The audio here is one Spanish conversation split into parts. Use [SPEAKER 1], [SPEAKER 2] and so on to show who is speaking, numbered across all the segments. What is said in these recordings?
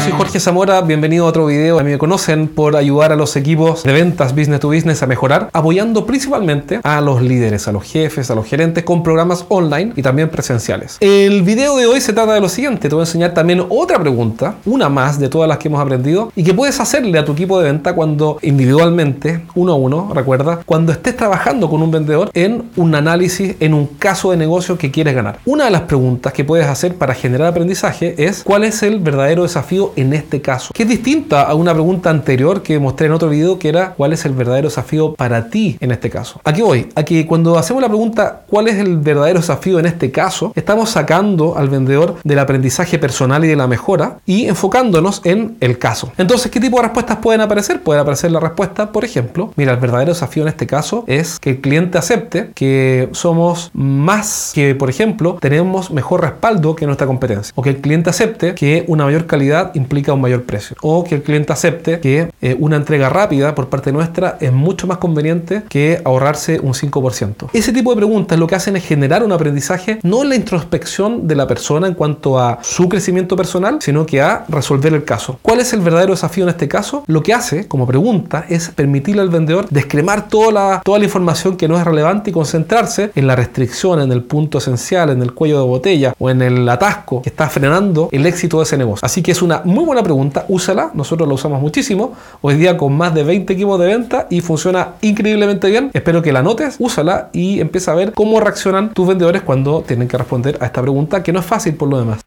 [SPEAKER 1] soy Jorge Zamora, bienvenido a otro video. A mí me conocen por ayudar a los equipos de ventas business to business a mejorar, apoyando principalmente a los líderes, a los jefes, a los gerentes con programas online y también presenciales. El video de hoy se trata de lo siguiente, te voy a enseñar también otra pregunta, una más de todas las que hemos aprendido y que puedes hacerle a tu equipo de venta cuando individualmente, uno a uno, recuerda, cuando estés trabajando con un vendedor en un análisis, en un caso de negocio que quieres ganar. Una de las preguntas que puedes hacer para generar aprendizaje es ¿cuál es el verdadero desafío en este caso? Que es distinta a una pregunta anterior que mostré en otro video que era ¿cuál es el verdadero desafío para ti en este caso? Aquí voy, aquí cuando hacemos la pregunta ¿cuál es el verdadero desafío en este caso? Estamos sacando al vendedor del aprendizaje personal y de la mejora y enfocándonos en el caso. Entonces, ¿qué tipo de respuestas pueden aparecer? Puede aparecer la respuesta, por ejemplo, mira, el verdadero desafío en este caso es que el cliente acepte que somos más que, por ejemplo, tenemos mejor respaldo que nuestra competencia. O que el cliente acepte que una mayor calidad implica un mayor precio. O que el cliente acepte que eh, una entrega rápida por parte nuestra es mucho más conveniente que ahorrarse un 5%. Ese tipo de preguntas lo que hacen es generar un aprendizaje no en la introspección de la persona en cuanto a su crecimiento personal, sino que a resolver el caso. ¿Cuál es el verdadero desafío en este caso? Lo que hace como pregunta es permitirle al vendedor descremar toda la, toda la información que no es relevante y concentrarse en la restricción, en el punto esencial, en el cuello de botella o en el atasco que está frenando el éxito de ese negocio. Así que es una muy buena pregunta, úsala, nosotros la usamos muchísimo, hoy día con más de 20 equipos de venta y funciona increíblemente bien. Espero que la notes, úsala y empieza a ver cómo reaccionan tus vendedores cuando tienen que responder a esta pregunta, que no es fácil por lo demás.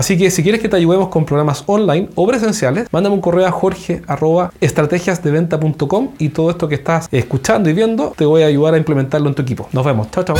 [SPEAKER 1] Así que si quieres que te ayudemos con programas online o presenciales, mándame un correo a jorge y todo esto que estás escuchando y viendo te voy a ayudar a implementarlo en tu equipo. Nos vemos. Chao, chao.